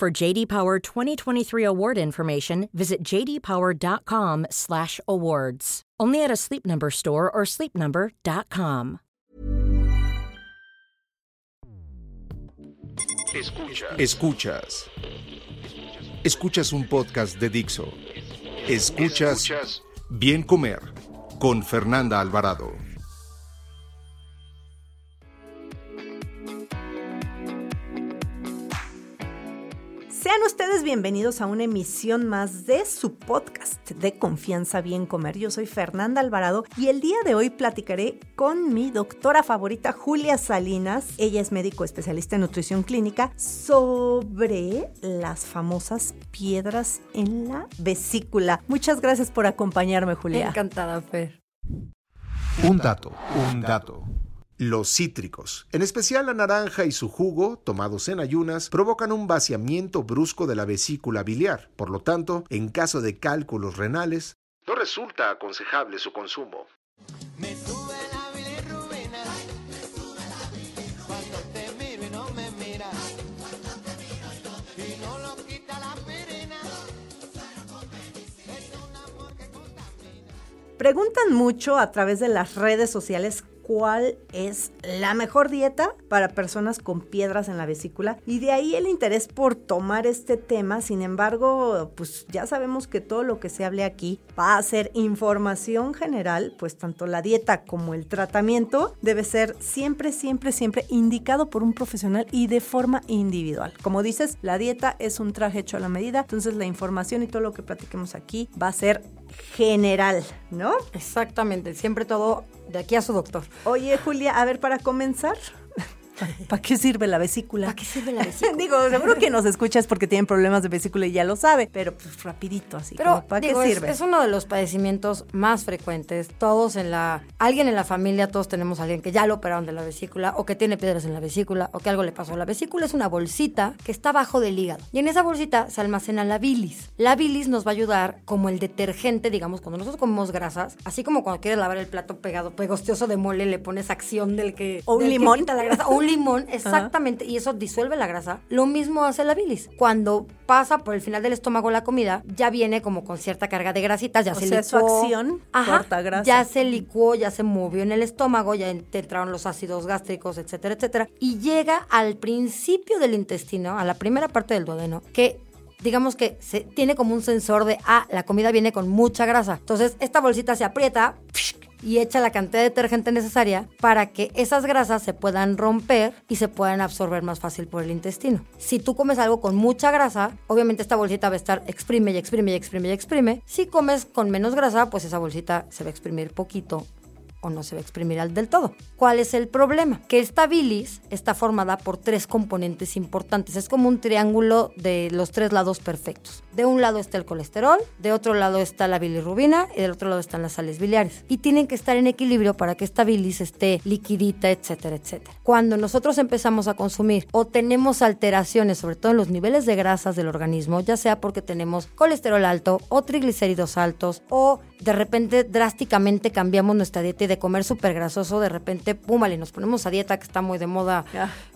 For JD Power 2023 award information, visit jdpower.com/awards. Only at a Sleep Number store or sleepnumber.com. Escuchas. Escuchas. Escuchas un podcast de Dixo. Escuchas, Escuchas Bien Comer con Fernanda Alvarado. Sean ustedes bienvenidos a una emisión más de su podcast de Confianza Bien Comer. Yo soy Fernanda Alvarado y el día de hoy platicaré con mi doctora favorita Julia Salinas. Ella es médico especialista en nutrición clínica sobre las famosas piedras en la vesícula. Muchas gracias por acompañarme, Julia. Encantada, Fer. Un dato, un dato. Los cítricos, en especial la naranja y su jugo, tomados en ayunas, provocan un vaciamiento brusco de la vesícula biliar. Por lo tanto, en caso de cálculos renales, no resulta aconsejable su consumo. Preguntan mucho a través de las redes sociales cuál es la mejor dieta para personas con piedras en la vesícula y de ahí el interés por tomar este tema. Sin embargo, pues ya sabemos que todo lo que se hable aquí va a ser información general, pues tanto la dieta como el tratamiento debe ser siempre, siempre, siempre indicado por un profesional y de forma individual. Como dices, la dieta es un traje hecho a la medida, entonces la información y todo lo que platiquemos aquí va a ser general, ¿no? Exactamente, siempre todo de aquí a su doctor. Oye, Julia, a ver, para comenzar, ¿Para qué sirve la vesícula? ¿Para qué sirve la vesícula? digo, seguro que nos escuchas porque tienen problemas de vesícula y ya lo sabe, pero pues rapidito así. Pero ¿para qué sirve? Es, uno de los padecimientos más frecuentes. Todos en la, alguien en la familia, todos tenemos a alguien que ya lo operaron de la vesícula o que tiene piedras en la vesícula o que algo le pasó. La vesícula es una bolsita que está bajo del hígado y en esa bolsita se almacena la bilis. La bilis nos va a ayudar como el detergente, digamos, cuando nosotros comemos grasas, así como cuando quieres lavar el plato pegado, pegostioso de mole, le pones acción del que o un limón, la grasa, o un limón, exactamente, y eso disuelve la grasa. Lo mismo hace la bilis. Cuando pasa por el final del estómago la comida, ya viene como con cierta carga de grasitas, ya se sea, su acción corta grasa. Ya se licuó, ya se movió en el estómago, ya entraron los ácidos gástricos, etcétera, etcétera, y llega al principio del intestino, a la primera parte del duodeno, que digamos que se tiene como un sensor de, ah, la comida viene con mucha grasa. Entonces, esta bolsita se aprieta, y echa la cantidad de detergente necesaria para que esas grasas se puedan romper y se puedan absorber más fácil por el intestino. Si tú comes algo con mucha grasa, obviamente esta bolsita va a estar exprime y exprime y exprime y exprime. Si comes con menos grasa, pues esa bolsita se va a exprimir poquito o no se va a exprimir al del todo. ¿Cuál es el problema? Que esta bilis está formada por tres componentes importantes. Es como un triángulo de los tres lados perfectos. De un lado está el colesterol, de otro lado está la bilirrubina y del otro lado están las sales biliares. Y tienen que estar en equilibrio para que esta bilis esté liquidita, etcétera, etcétera. Cuando nosotros empezamos a consumir o tenemos alteraciones, sobre todo en los niveles de grasas del organismo, ya sea porque tenemos colesterol alto o triglicéridos altos o de repente drásticamente cambiamos nuestra dieta de comer súper grasoso, de repente, pum, vale, nos ponemos a dieta que está muy de moda,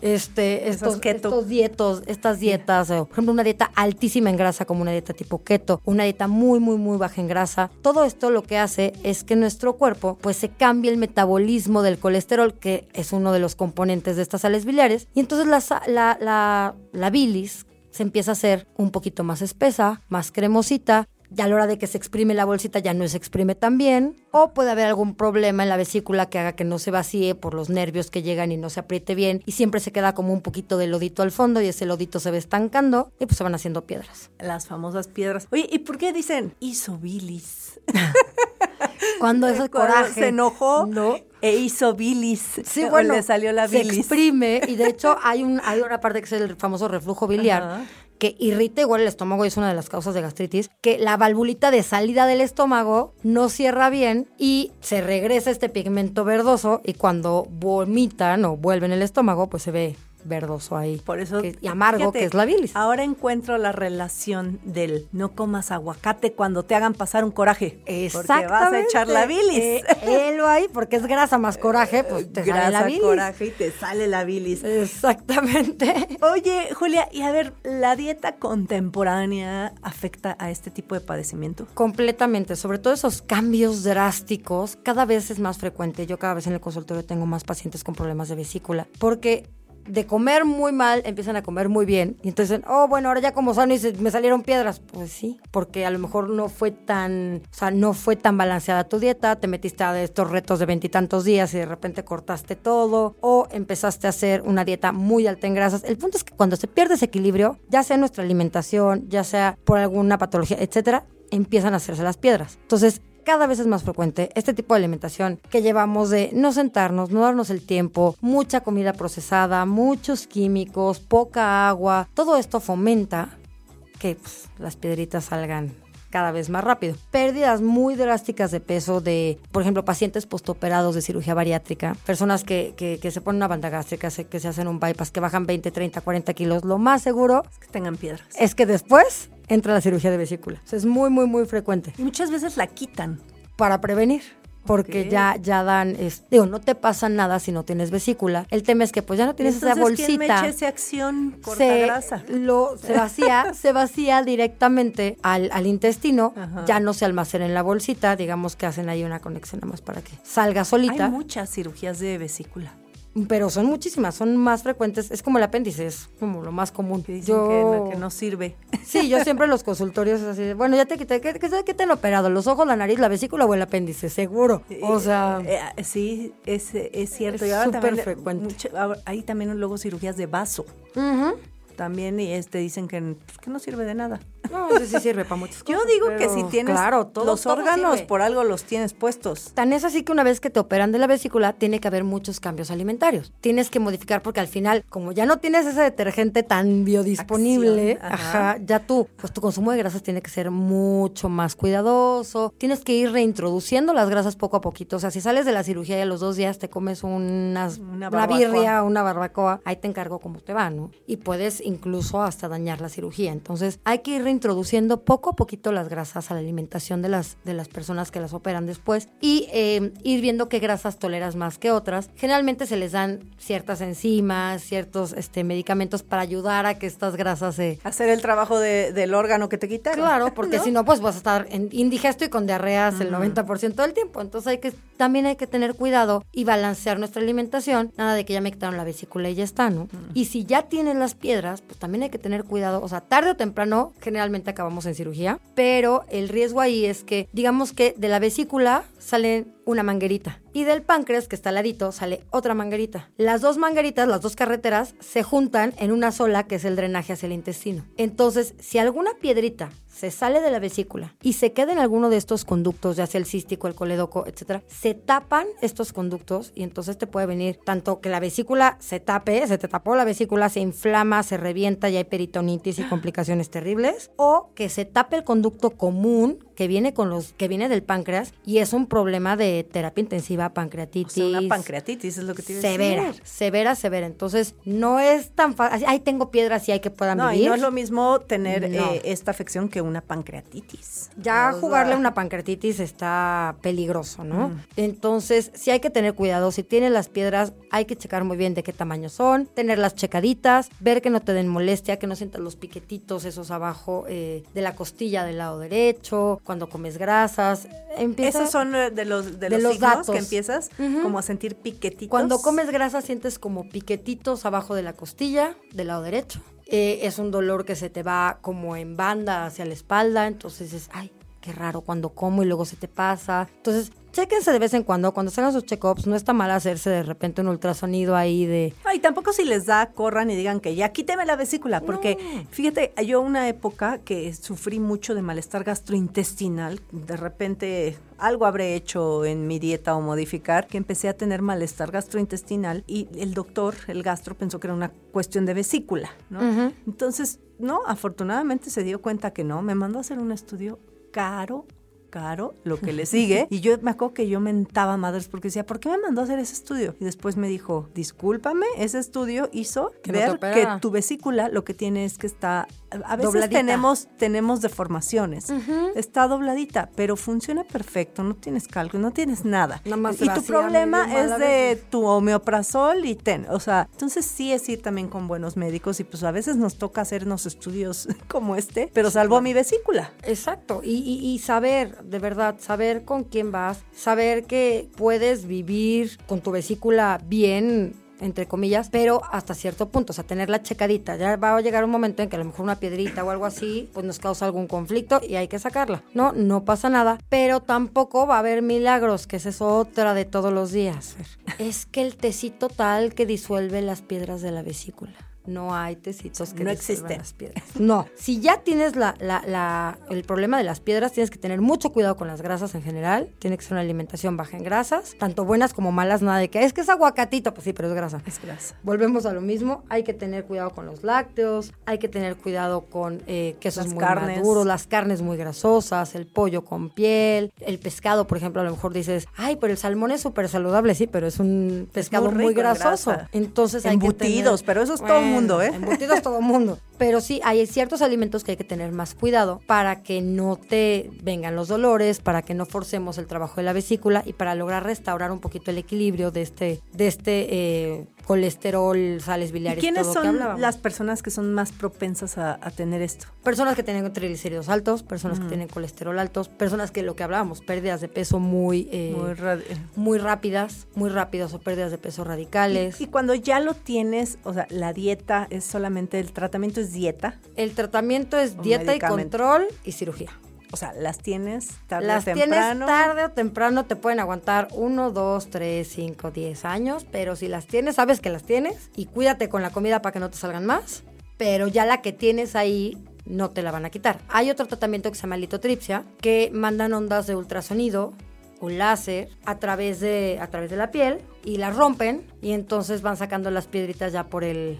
este, estos, estos dietos, estas dietas, por ejemplo, una dieta altísima en grasa como una dieta tipo keto, una dieta muy, muy, muy baja en grasa. Todo esto lo que hace es que nuestro cuerpo, pues se cambie el metabolismo del colesterol, que es uno de los componentes de estas sales biliares, y entonces la, la, la, la bilis se empieza a hacer un poquito más espesa, más cremosita, ya a la hora de que se exprime la bolsita ya no se exprime tan bien, o puede haber algún problema en la vesícula que haga que no se vacíe por los nervios que llegan y no se apriete bien, y siempre se queda como un poquito de lodito al fondo y ese lodito se ve estancando y pues se van haciendo piedras. Las famosas piedras. Oye, ¿y por qué dicen isobilis? Cuando ese coraje se enojó, no e hizo bilis. Sí, bueno, le salió la bilis. Se exprime y de hecho hay un hay una parte que es el famoso reflujo biliar que irrita igual el estómago y es una de las causas de gastritis, que la valvulita de salida del estómago no cierra bien y se regresa este pigmento verdoso y cuando vomitan o vuelven el estómago, pues se ve verdoso ahí. Por eso. que- y amargo, fíjate, que es la bilis. Ahora encuentro la relación del no comas aguacate cuando te hagan pasar un coraje. Porque vas a echar la bilis. Eh, helo ahí, porque es grasa más coraje, pues te sale la Grasa, bilis. coraje y te sale la bilis. Exactamente. Oye, Julia, y a ver, ¿la dieta contemporánea afecta a este tipo de padecimiento? Completamente, sobre todo esos cambios drásticos, cada vez es más frecuente. Yo cada vez en el consultorio tengo más pacientes con problemas de vesícula, porque de comer muy mal empiezan a comer muy bien y entonces, oh, bueno, ahora ya como sano y me salieron piedras. Pues sí, porque a lo mejor no fue tan, o sea, no fue tan balanceada tu dieta, te metiste a estos retos de veintitantos días y de repente cortaste todo o empezaste a hacer una dieta muy alta en grasas. El punto es que cuando se pierde ese equilibrio, ya sea nuestra alimentación, ya sea por alguna patología, etcétera, empiezan a hacerse las piedras. Entonces, cada vez es más frecuente este tipo de alimentación que llevamos de no sentarnos, no darnos el tiempo, mucha comida procesada, muchos químicos, poca agua. Todo esto fomenta que pues, las piedritas salgan cada vez más rápido. Pérdidas muy drásticas de peso de, por ejemplo, pacientes postoperados de cirugía bariátrica, personas que, que- que se ponen una banda gástrica, que se hacen un bypass, que bajan 20, 30, 40 kilos. Lo más seguro Que tengan piedras. es que después entra la cirugía de vesícula. O sea, es muy, muy, muy frecuente Y muchas veces la quitan. para prevenir. Porque ya, ya dan, es- digo, no te pasa nada si no tienes vesícula. El tema es que pues ya no tienes esa Entonces, ¿quién me bolsita. echa esa acción corta se, grasa? lo, se vacía, se vacía directamente al, al intestino, Ajá. ya no se almacena en la bolsita, digamos que hacen ahí una conexión nada más para que salga solita. Hay muchas cirugías de vesícula. Pero son muchísimas, son más frecuentes. Es como el apéndice, es como lo más común. Que dicen Yo- que, no, que no sirve. Sí, yo siempre en los consultorios es así, bueno, ya te quité, ¿qué, qué, qué te han operado? ¿Los ojos, la nariz, la vesícula o el apéndice? Seguro. O sea, Eh, eh, sí, es, es cierto. Es Y ahora súper frecuente. mucho- hay también luego cirugías de vaso. También y este dicen que, pues, que no sirve de nada. No, eso sí sirve para muchas Yo cosas, digo que si tienes claro, todo- los todo órganos, sirve. por algo los tienes puestos. Tan es así que una vez que te operan de la vesícula, tiene que haber muchos cambios alimentarios. Tienes que modificar porque al final, como ya no tienes ese detergente tan biodisponible, Acción, ajá. ajá, ya tú, pues tu consumo de grasas tiene que ser mucho más cuidadoso. Tienes que ir reintroduciendo las grasas poco a poquito. O sea, si sales de la cirugía y a los dos días te comes unas, Una una, birria, una barbacoa, ahí te encargo cómo te va, ¿no? Y puedes incluso hasta dañar la cirugía. Entonces, hay que ir reintroduciendo poco a poquito las grasas a la alimentación de las, de las personas que las operan después y eh, ir viendo qué grasas toleras más que otras. Generalmente se les dan ciertas enzimas, ciertos este, medicamentos para ayudar a que estas grasas se... Hacer el trabajo de- del órgano que te quitaron. Claro, porque ¿No? si no, pues vas a estar indigesto y con diarreas el 90% del tiempo. Entonces hay que, también hay que tener cuidado y balancear nuestra alimentación. Nada de que ya me quitaron la vesícula y ya está, ¿no? Y si ya tienes las piedras, pues también hay que tener cuidado. O sea, tarde o temprano, generalmente acabamos en cirugía, pero el riesgo ahí es que, digamos que de la vesícula sale una manguerita y del páncreas que está al ladito sale otra manguerita. Las dos mangueritas, las dos carreteras, se juntan en una sola que es el drenaje hacia el intestino. Entonces, si alguna piedrita se sale de la vesícula y se queda en alguno de estos conductos, ya sea el cístico, el coledoco, etcétera, se tapan estos conductos y entonces te puede venir tanto que la vesícula se tape, se te tapó la vesícula, se inflama, se revienta y hay peritonitis y complicaciones terribles, o que se tape el conducto común que viene con los que viene del páncreas y es un problema de terapia intensiva, O pancreatitis. sea, una pancreatitis es lo que a Severa, decir. severa, severa. Entonces, no es tan fácil. Ay, tengo piedras y hay que puedan No, vivir. y no es lo mismo tener No. eh, esta afección que una pancreatitis. Ya O jugarle a una pancreatitis está peligroso, ¿no? Entonces, sí hay que tener cuidado. Si tienes las piedras, hay que checar muy bien de qué tamaño son, tenerlas checaditas, ver que no te den molestia, que no sientas los piquetitos esos abajo eh, de la costilla del lado derecho, cuando comes grasas. Empieza, Esos son eh, de los, de de los, signos datos. que empiezas como a sentir piquetitos. Cuando comes grasa sientes como piquetitos abajo de la costilla, del lado derecho. Eh, es un dolor que se te va como en banda hacia la espalda, entonces es, ay, qué raro cuando como y luego se te pasa. Entonces, chéquense de vez en cuando, cuando se hagan sus check-ups, no está mal hacerse de repente un ultrasonido ahí de... Ay, tampoco si les da, corran y digan que ya quíteme la vesícula, porque fíjate, yo una época que sufrí mucho de malestar gastrointestinal, de repente algo habré hecho en mi dieta o modificar, que empecé a tener malestar gastrointestinal y el doctor, el gastro, pensó que era una cuestión de vesícula, ¿no? Entonces no, afortunadamente se dio cuenta que no, me mandó a hacer un estudio caro, caro lo que le sigue. y yo me acuerdo que yo mentaba madres porque decía, ¿por qué me mandó a hacer ese estudio? Y después me dijo, discúlpame, ese estudio hizo Que ver que tu vesícula lo que tiene es que está... A veces Dobladita. tenemos, tenemos deformaciones. Está dobladita, pero funciona perfecto, no tienes cálculo, no tienes nada. Nada más y tu problema es a de tu homeoprazol y ten. O sea, entonces sí es ir también con buenos médicos y pues a veces nos toca hacernos estudios como este, pero salvó mi vesícula. Exacto, y, y- y saber, de verdad, saber con quién vas, saber que puedes vivir con tu vesícula bien, entre comillas, pero hasta cierto punto, o sea, tenerla checadita. Ya va a llegar un momento en que a lo mejor una piedrita o algo así, pues nos causa algún conflicto y hay que sacarla. No, no pasa nada, pero tampoco va a haber milagros, que esa es otra de todos los días. Es que el tecito tal que disuelve las piedras de la vesícula. No hay tecitos que No existen. las piedras. No, si ya tienes la, la- la- el problema de las piedras, tienes que tener mucho cuidado con las grasas en general. Tiene que ser una alimentación baja en grasas, tanto buenas como malas, nada de que es que es aguacatito, pues sí, pero es grasa. Es grasa. Volvemos a lo mismo, hay que tener cuidado con los lácteos, hay que tener cuidado con eh, quesos Las muy carnes. maduros, las carnes muy grasosas, el pollo con piel, el pescado, por ejemplo, a lo mejor dices, ay, pero el salmón es súper saludable, sí, pero es un pescado muy, rico grasoso. grasa. Entonces hay que Embutidos, tener- pero eso es todo Bueno, mundo, ¿eh? Embutidos todo mundo. Pero sí, hay ciertos alimentos que hay que tener más cuidado para que no te vengan los dolores, para que no forcemos el trabajo de la vesícula y para lograr restaurar un poquito el equilibrio de este, de este eh, colesterol, sales ¿Y biliares, quiénes todo que son hablábamos. las personas que son más propensas a, a tener esto? Personas que tienen triglicéridos altos, personas que tienen colesterol altos, personas que lo que hablábamos, pérdidas de peso muy, eh, Muy ra- muy rápidas, muy rápidas o pérdidas de peso radicales. Y, y cuando ya lo tienes, o sea, la dieta es solamente, el tratamiento es dieta, El tratamiento es dieta y control y cirugía. o sea, las tienes tarde Las o temprano. tienes tarde o temprano, te pueden aguantar uno, dos, tres, cinco, diez años, pero si las tienes, sabes que las tienes y cuídate con la comida para que no te salgan más, pero ya la que tienes ahí no te la van a quitar. Hay otro tratamiento que se llama litotripsia, que mandan ondas de ultrasonido un láser a través de a través de la piel y la rompen y entonces van sacando las piedritas ya por el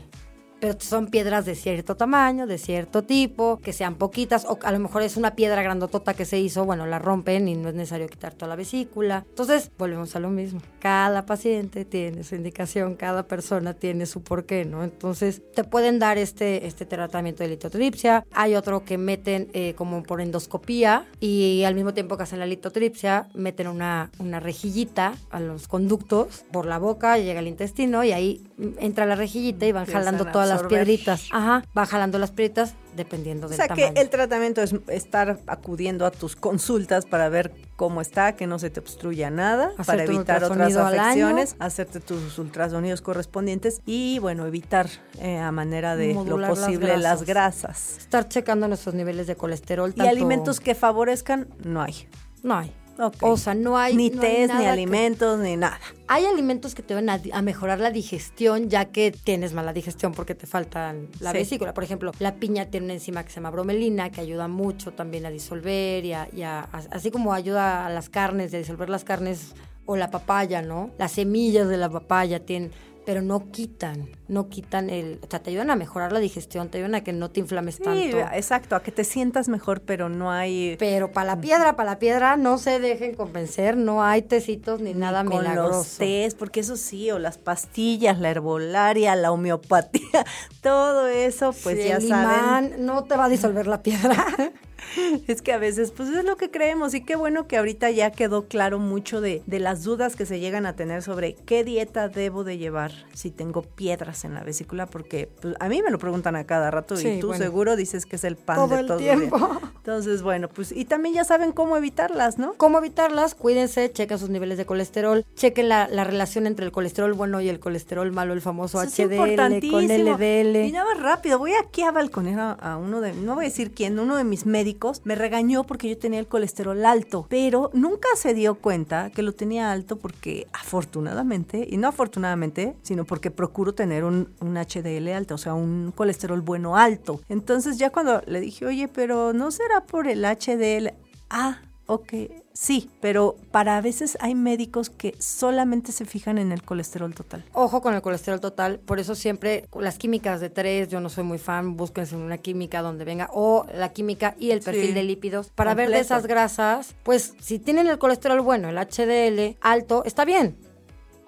pero son piedras de cierto tamaño, de cierto tipo, que sean poquitas, o a lo mejor es una piedra grandotota que se hizo, bueno, la rompen y no es necesario quitar toda la vesícula. Entonces, volvemos a lo mismo. Cada paciente tiene su indicación, cada persona tiene su porqué, ¿no? Entonces, te pueden dar este, este tratamiento de litotripsia. Hay otro que meten eh, como por endoscopía y al mismo tiempo que hacen la litotripsia, meten una, una rejillita a los conductos por la boca, llega al intestino y ahí entra la rejillita y van jalando a todas las piedritas. Ajá, va jalando las piedritas dependiendo O del sea tamaño. que el tratamiento es estar acudiendo a tus consultas para ver cómo está, que no se te obstruya nada, Hacerte para evitar otras afecciones, hacerte tus ultrasonidos correspondientes y bueno, evitar eh, a manera de Modular lo posible las grasas. grasas. Estar checando nuestros niveles de colesterol. Y alimentos que favorezcan, no hay. No hay. O sea, no hay. ni no test, ni que- alimentos, ni nada. Hay alimentos que te van a, a mejorar la digestión ya que tienes mala digestión porque te faltan la Sí. vesícula. Por ejemplo, la piña tiene una enzima que se llama bromelina que ayuda mucho también a disolver y, a, y a- a- así como ayuda a las carnes, a disolver las carnes o la papaya, ¿no? Las semillas de la papaya tienen pero no quitan, no quitan el, o sea, te ayudan a mejorar la digestión, te ayudan a que no te inflames Sí, tanto. exacto, a que te sientas mejor, pero no hay Pero para la piedra, para la piedra, no se dejen convencer, no hay tecitos ni nada con milagroso. los tés, porque eso sí, o las pastillas, la herbolaria, la homeopatía, todo eso, pues Sí, ya el saben. no te va a disolver la piedra. Es que a veces, pues es lo que creemos y qué bueno que ahorita ya quedó claro mucho de, de las dudas que se llegan a tener sobre qué dieta debo de llevar si tengo piedras en la vesícula, porque pues, a mí me lo preguntan a cada rato Sí, y tú bueno. seguro dices que es el pan Todo de el todo tiempo. día. Entonces, bueno, pues y también ya saben cómo evitarlas, ¿no? ¿Cómo evitarlas? Cuídense, chequen sus niveles de colesterol, chequen la, la relación entre el colesterol bueno y el colesterol malo, el famoso Eso es HDL con. LDL. Y nada más rápido, voy aquí a balconer a, a uno de, no voy a decir quién, uno de mis médicos me regañó porque yo tenía el colesterol alto, pero nunca se dio cuenta que lo tenía alto porque afortunadamente, y no afortunadamente, sino porque procuro tener un, un HDL alto, o sea, un colesterol bueno alto. Entonces ya cuando le dije, oye, pero ¿no será por el HDL? Ah, Ok, sí, pero para a veces hay médicos que solamente se fijan en el colesterol total. Ojo con el colesterol total, por eso siempre las químicas de tres, yo no soy muy fan, búsquense una química donde venga, o la química y el perfil Sí, de lípidos, para ver de esas grasas, pues si tienen el colesterol bueno, el HDL alto, está bien.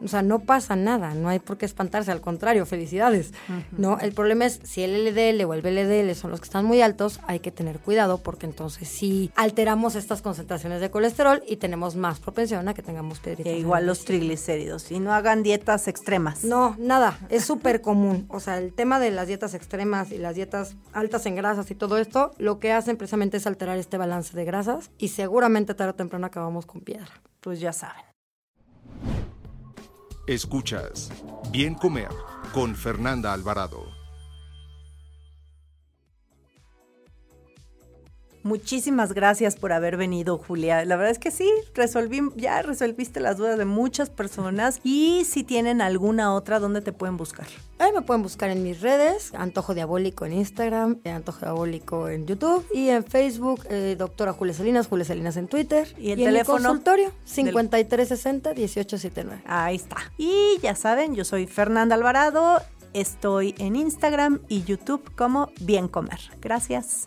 O sea, no pasa nada, no hay por qué espantarse, al contrario, felicidades. ¿no? El problema es si el LDL o el VLDL son los que están muy altos, hay que tener cuidado porque entonces sí alteramos estas concentraciones de colesterol y tenemos más propensión a que tengamos piedritas. E igual los triglicéridos. Y no hagan dietas extremas. No, nada, es súper común. O sea, el tema de las dietas extremas y las dietas altas en grasas y todo esto, lo que hacen precisamente es alterar este balance de grasas y seguramente tarde o temprano acabamos con piedra. Pues ya saben. Escuchas Bien Comer con Fernanda Alvarado. Muchísimas gracias por haber venido, Julia. La verdad es que sí, resolví, ya resolviste las dudas de muchas personas. Y si tienen alguna otra, ¿dónde te pueden buscar? Ahí me pueden buscar en mis redes, Antojo Diabólico en Instagram, Antojo Diabólico en YouTube y en Facebook, eh, doctora Julia Salinas, Julia Salinas en Twitter. ¿Y el en mi teléfono? consultorio, 5360-1879. Ahí está. Y ya saben, yo soy Fernanda Alvarado. Estoy en Instagram y YouTube como Bien Comer. Gracias.